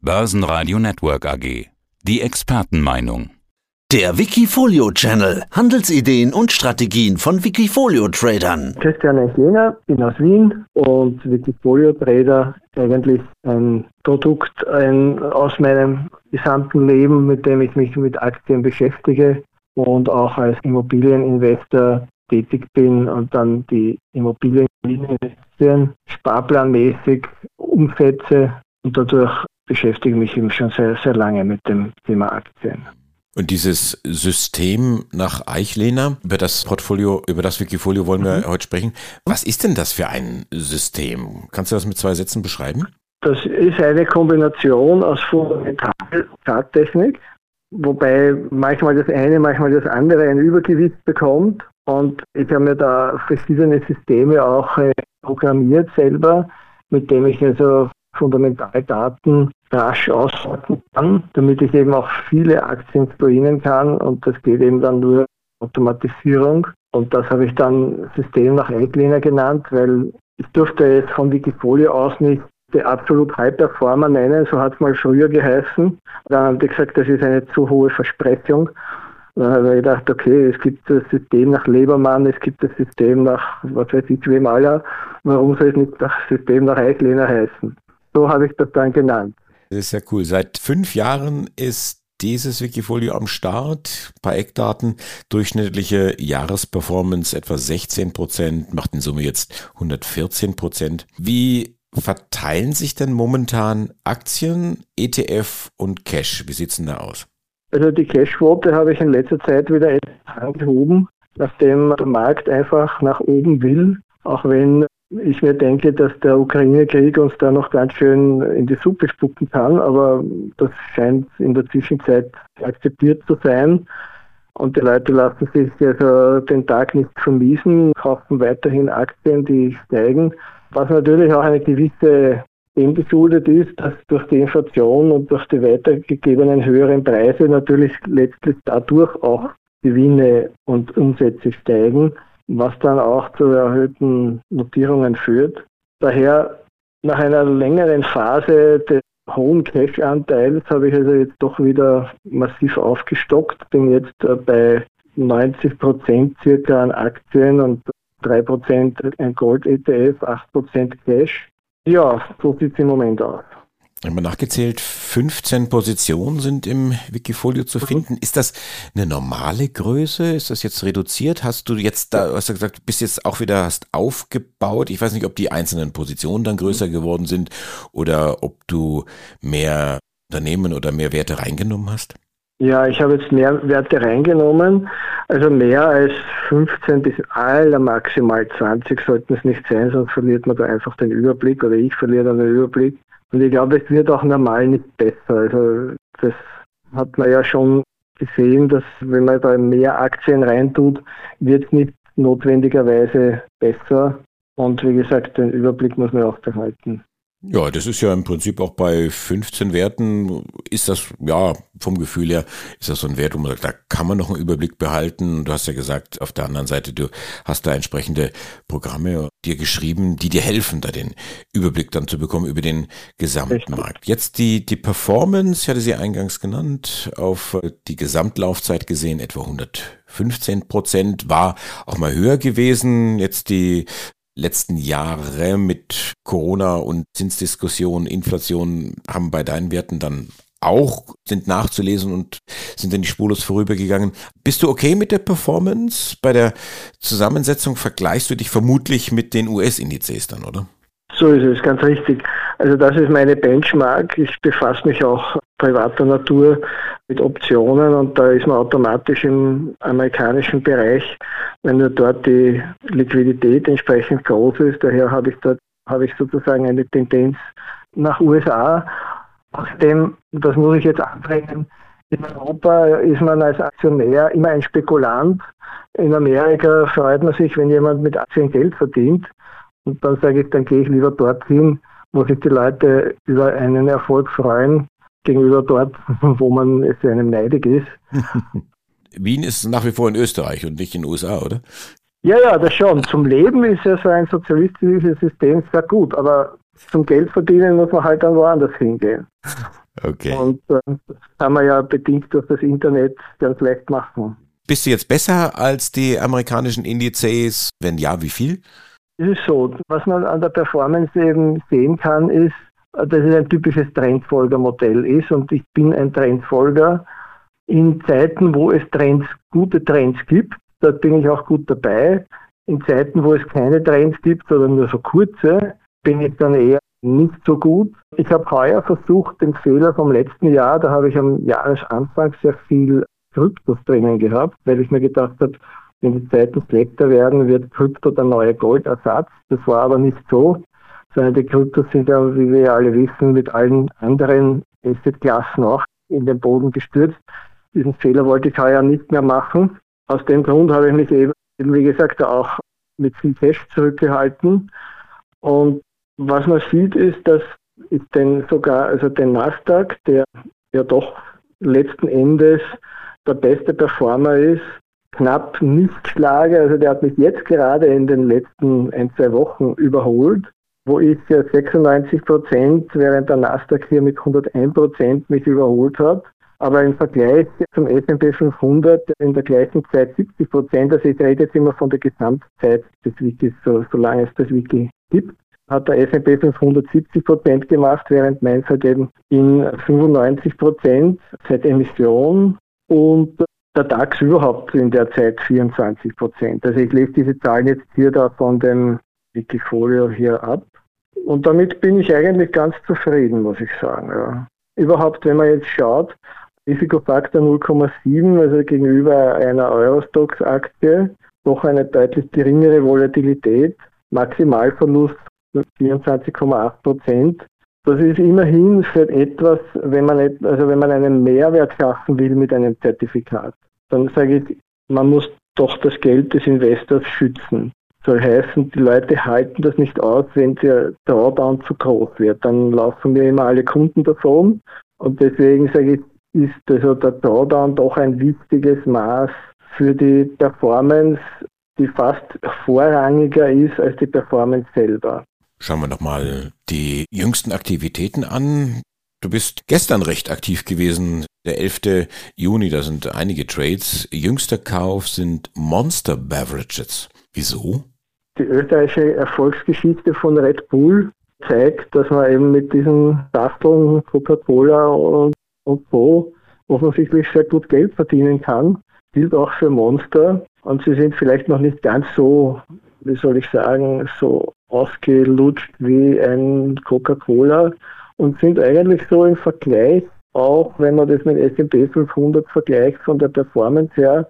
Börsenradio Network AG. Die Expertenmeinung. Der Wikifolio Channel. Handelsideen und Strategien von Wikifolio Tradern. Christian Eichlener, bin aus Wien und Wikifolio Trader eigentlich ein Produkt ein, aus meinem gesamten Leben, mit dem ich mich mit Aktien beschäftige und auch als Immobilieninvestor tätig bin und dann die Immobilien investieren, sparplanmäßig umsetze und dadurch beschäftige ich mich eben schon sehr, sehr lange mit dem Thema Aktien. Und dieses System nach Eichlehner, über das Portfolio, über das Wikifolio wollen wir mhm. heute sprechen. Was ist denn das für ein System? Kannst du das mit zwei Sätzen beschreiben? Das ist eine Kombination aus Fundamental-Charttechnik, wobei manchmal das eine, manchmal das andere ein Übergewicht bekommt. Und ich habe mir da verschiedene Systeme auch äh, programmiert selber, mit dem ich also Fundamentaldaten rasch auswerten kann, damit ich eben auch viele Aktien screenen kann und das geht eben dann nur Automatisierung. Und das habe ich dann System nach Eigliner genannt, weil ich durfte jetzt von Wikifolio aus nicht die absolut High Performer nennen, so hat es mal früher geheißen. Dann haben die gesagt, das ist eine zu hohe Versprechung. Dann habe ich gedacht, okay, es gibt das System nach Lebermann, es gibt das System nach, was weiß ich, wem aller. Warum soll es nicht das System nach Eigliner heißen? So habe ich das dann genannt. Das ist ja cool. Seit fünf Jahren ist dieses Wikifolio am Start. Ein paar Eckdaten. Durchschnittliche Jahresperformance etwa 16 Prozent, macht in Summe jetzt 114 Prozent. Wie verteilen sich denn momentan Aktien, ETF und Cash? Wie sieht es denn da aus? Also die Cashquote habe ich in letzter Zeit wieder angehoben, nachdem der Markt einfach nach oben will, auch wenn ich mir denke, dass der Ukraine-Krieg uns da noch ganz schön in die Suppe spucken kann, aber das scheint in der Zwischenzeit akzeptiert zu sein. Und die Leute lassen sich also den Tag nicht vermiesen, kaufen weiterhin Aktien, die steigen. Was natürlich auch eine gewisse dem geschuldet ist, dass durch die Inflation und durch die weitergegebenen höheren Preise natürlich letztlich dadurch auch Gewinne und Umsätze steigen was dann auch zu erhöhten Notierungen führt. Daher nach einer längeren Phase des hohen Cash-Anteils habe ich also jetzt doch wieder massiv aufgestockt, bin jetzt äh, bei 90 Prozent circa an Aktien und 3 Prozent ein Gold-ETF, 8 Prozent Cash. Ja, so sieht es im Moment aus. Ich habe nachgezählt, 15 Positionen sind im Wikifolio zu mhm. finden. Ist das eine normale Größe? Ist das jetzt reduziert? Hast du jetzt da, hast du gesagt, bist jetzt auch wieder hast aufgebaut? Ich weiß nicht, ob die einzelnen Positionen dann größer mhm. geworden sind oder ob du mehr Unternehmen oder mehr Werte reingenommen hast? Ja, ich habe jetzt mehr Werte reingenommen. Also mehr als 15 bis aller maximal 20 sollten es nicht sein, sonst verliert man da einfach den Überblick oder ich verliere dann den Überblick. Und ich glaube, es wird auch normal nicht besser. Also das hat man ja schon gesehen, dass wenn man da mehr Aktien reintut, wird es nicht notwendigerweise besser. Und wie gesagt, den Überblick muss man auch behalten. Ja, das ist ja im Prinzip auch bei 15 Werten, ist das, ja, vom Gefühl her, ist das so ein Wert, wo man sagt, da kann man noch einen Überblick behalten. Du hast ja gesagt, auf der anderen Seite, du hast da entsprechende Programme dir geschrieben, die dir helfen, da den Überblick dann zu bekommen über den gesamten Markt. Jetzt die, die Performance, ich hatte sie eingangs genannt, auf die Gesamtlaufzeit gesehen, etwa 115 Prozent, war auch mal höher gewesen. Jetzt die letzten Jahre mit Corona und Zinsdiskussion, Inflation haben bei deinen Werten dann auch sind nachzulesen und sind dann die spurlos vorübergegangen. Bist du okay mit der Performance? Bei der Zusammensetzung vergleichst du dich vermutlich mit den US-Indizes dann, oder? So ist es, ganz richtig. Also das ist meine Benchmark. Ich befasse mich auch privater Natur mit Optionen und da ist man automatisch im amerikanischen Bereich, wenn nur dort die Liquidität entsprechend groß ist. Daher habe ich dort habe ich sozusagen eine Tendenz nach USA. Außerdem, das muss ich jetzt anbringen, in Europa ist man als Aktionär immer ein Spekulant. In Amerika freut man sich, wenn jemand mit Aktien Geld verdient. Und dann sage ich, dann gehe ich lieber dorthin, wo sich die Leute über einen Erfolg freuen, gegenüber dort, wo man es einem neidig ist. Wien ist nach wie vor in Österreich und nicht in den USA, oder? Ja, ja, das schon. Zum Leben ist ja so ein sozialistisches System sehr gut, aber zum Geld verdienen muss man halt dann woanders hingehen. Okay. Und äh, das kann man ja bedingt durch das Internet ganz leicht machen. Bist du jetzt besser als die amerikanischen Indizes? Wenn ja, wie viel? Es ist so, was man an der Performance eben sehen kann, ist, dass es ein typisches Trendfolgermodell ist und ich bin ein Trendfolger. In Zeiten, wo es Trends, gute Trends gibt, dort bin ich auch gut dabei. In Zeiten, wo es keine Trends gibt oder nur so kurze, bin ich dann eher nicht so gut. Ich habe heuer versucht, den Fehler vom letzten Jahr, da habe ich am Jahresanfang sehr viel Kryptos drinnen gehabt, weil ich mir gedacht habe, wenn die Zeiten schlechter werden, wird Krypto der neue Goldersatz. Das war aber nicht so, sondern die Kryptos sind ja, wie wir alle wissen, mit allen anderen Assetklassen auch in den Boden gestürzt. Diesen Fehler wollte ich heuer nicht mehr machen. Aus dem Grund habe ich mich eben, wie gesagt, auch mit viel Cash zurückgehalten. Und was man sieht, ist, dass ist denn sogar, also der Nasdaq, der ja doch letzten Endes der beste Performer ist, knapp nicht schlage. Also der hat mich jetzt gerade in den letzten ein, zwei Wochen überholt, wo ich 96 Prozent, während der Nasdaq hier mit 101 Prozent mich überholt hat. Aber im Vergleich zum S&P 500 in der gleichen Zeit 70 Prozent, also ich rede jetzt immer von der Gesamtzeit des Wikis, so, solange es das Wiki gibt, hat der S&P 500 70 Prozent gemacht, während meins halt eben in 95 Prozent seit Emission und der DAX überhaupt in der Zeit 24 Prozent. Also ich lese diese Zahlen jetzt hier da von dem Wikifolio hier ab. Und damit bin ich eigentlich ganz zufrieden, muss ich sagen. Ja. Überhaupt, wenn man jetzt schaut, Risikofaktor 0,7, also gegenüber einer Eurostox-Aktie, doch eine deutlich geringere Volatilität, Maximalverlust 24,8 Prozent. Das ist immerhin für etwas, wenn man, also wenn man einen Mehrwert schaffen will mit einem Zertifikat, dann sage ich, man muss doch das Geld des Investors schützen. Soll heißen, die Leute halten das nicht aus, wenn der Drawdown zu groß wird. Dann laufen mir immer alle Kunden davon. Und deswegen sage ich, ist also der Drawdown doch ein wichtiges Maß für die Performance, die fast vorrangiger ist als die Performance selber. Schauen wir nochmal die jüngsten Aktivitäten an. Du bist gestern recht aktiv gewesen, der 11. Juni, da sind einige Trades. Jüngster Kauf sind Monster Beverages. Wieso? Die österreichische Erfolgsgeschichte von Red Bull zeigt, dass man eben mit diesen Safteln Coca-Cola und, und so offensichtlich sehr gut Geld verdienen kann. Gilt auch für Monster. Und sie sind vielleicht noch nicht ganz so, wie soll ich sagen, so ausgelutscht wie ein Coca-Cola und sind eigentlich so im Vergleich, auch wenn man das mit S&P 500 vergleicht von der Performance her,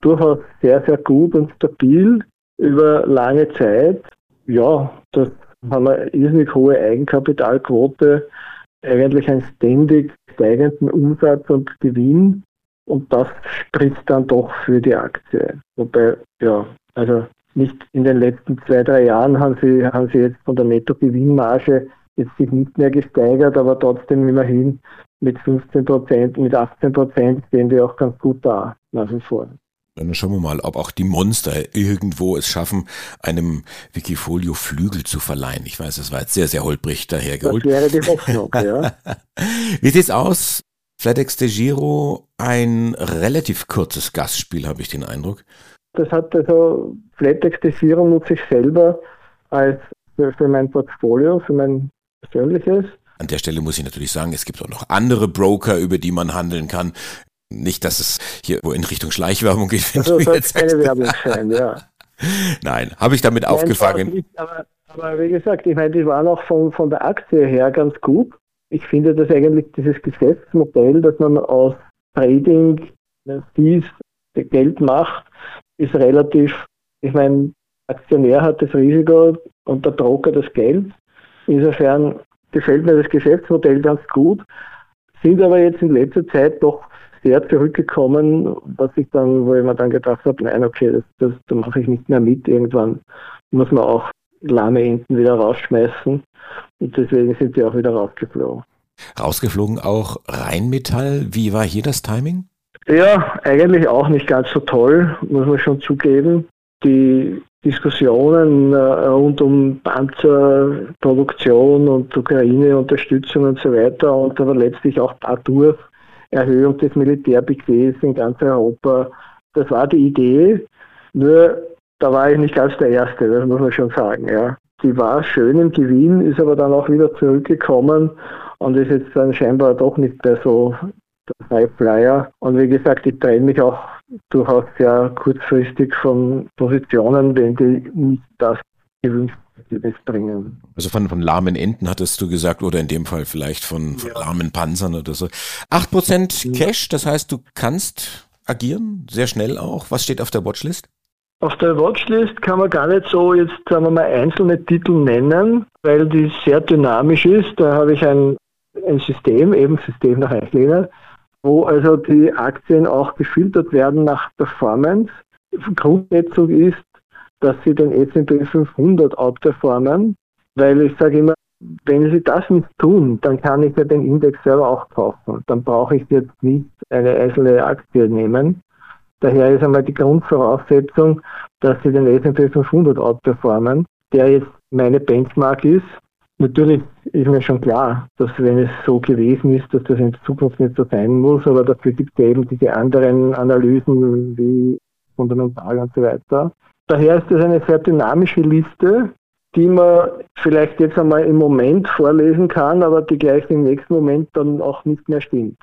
durchaus sehr, sehr gut und stabil über lange Zeit. Ja, das haben wir irrsinnig hohe Eigenkapitalquote, eigentlich einen ständig steigenden Umsatz und Gewinn und das spricht dann doch für die Aktie. Wobei, ja, also nicht in den letzten zwei, drei Jahren haben sie, haben sie jetzt von der Nettogewinnmarge jetzt sich nicht mehr gesteigert, aber trotzdem immerhin mit 15 Prozent, mit 18 Prozent stehen die auch ganz gut da, nach wie vor. Dann schauen wir mal, ob auch die Monster irgendwo es schaffen, einem Wikifolio Flügel zu verleihen. Ich weiß, das war jetzt sehr, sehr holprig dahergeholt. Das wäre die Hoffnung, ja. Wie sieht's aus? FedEx de Giro, ein relativ kurzes Gastspiel, habe ich den Eindruck. Das hat also Flatex-Desierung nutze ich selber als für mein Portfolio, für mein persönliches. An der Stelle muss ich natürlich sagen, es gibt auch noch andere Broker, über die man handeln kann. Nicht, dass es hier wo in Richtung Schleichwerbung geht. Wenn also, du jetzt keine Werbung sein, ja. Nein, habe ich damit Nein, aufgefangen. Nicht, aber, aber, wie gesagt, ich meine, die waren auch von, von der Aktie her ganz gut. Ich finde dass eigentlich dieses Geschäftsmodell, dass man aus Trading Fees Geld macht, ist relativ, ich meine, Aktionär hat das Risiko und der Broker das Geld. Insofern gefällt mir das Geschäftsmodell ganz gut, sind aber jetzt in letzter Zeit doch sehr zurückgekommen, was ich dann, wo ich mir dann gedacht habe, nein, okay, das, das, da mache ich nicht mehr mit. Irgendwann muss man auch lahme Enten wieder rausschmeißen und deswegen sind sie auch wieder rausgeflogen. Rausgeflogen auch Rheinmetall. Wie war hier das Timing? Ja, eigentlich auch nicht ganz so toll, muss man schon zugeben. Die Diskussionen äh, rund um Panzerproduktion und Ukraine-Unterstützung und so weiter und aber letztlich auch dadurch Erhöhung des Militärbudgets in ganz Europa. Das war die Idee, nur da war ich nicht ganz der Erste, das muss man schon sagen. Ja. Die war schön im Gewinn, ist aber dann auch wieder zurückgekommen und ist jetzt dann scheinbar doch nicht mehr so der Highflyer. Und wie gesagt, ich trenne mich auch durchaus sehr kurzfristig von Positionen, wenn die nicht das gewünschte bringen. Also von, von lahmen Enten hattest du gesagt, oder in dem Fall vielleicht von, von ja. lahmen Panzern oder so. 8% Cash, das heißt, du kannst agieren, sehr schnell auch. Was steht auf der Watchlist? Auf der Watchlist kann man gar nicht so jetzt, sagen wir mal, einzelne Titel nennen, weil die sehr dynamisch ist. Da habe ich ein, ein System, eben System nach Eichlehner, wo also die Aktien auch gefiltert werden nach Performance. Grundsetzung ist, dass sie den S&P 500 outperformen, weil ich sage immer, wenn sie das nicht tun, dann kann ich ja den Index selber auch kaufen. Dann brauche ich jetzt nicht eine einzelne Aktie nehmen. Daher ist einmal die Grundvoraussetzung, dass sie den S&P 500 outperformen, der jetzt meine Benchmark ist. Natürlich ist mir schon klar, dass wenn es so gewesen ist, dass das in Zukunft nicht so sein muss, aber dafür gibt es eben diese anderen Analysen wie fundamental und so weiter. Daher ist das eine sehr dynamische Liste, die man vielleicht jetzt einmal im Moment vorlesen kann, aber die gleich im nächsten Moment dann auch nicht mehr stimmt.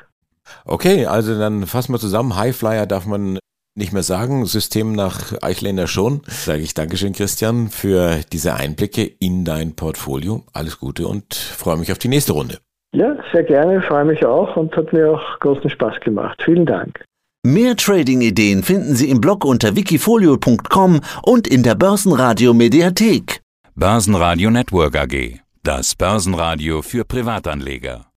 Okay, also dann fassen wir zusammen. Highflyer darf man nicht mehr sagen, System nach Eichländer schon. Sage ich Dankeschön, Christian, für diese Einblicke in dein Portfolio. Alles Gute und freue mich auf die nächste Runde. Ja, sehr gerne, freue mich auch und hat mir auch großen Spaß gemacht. Vielen Dank. Mehr Trading-Ideen finden Sie im Blog unter wikifolio.com und in der Börsenradio Mediathek. Börsenradio Network AG. Das Börsenradio für Privatanleger.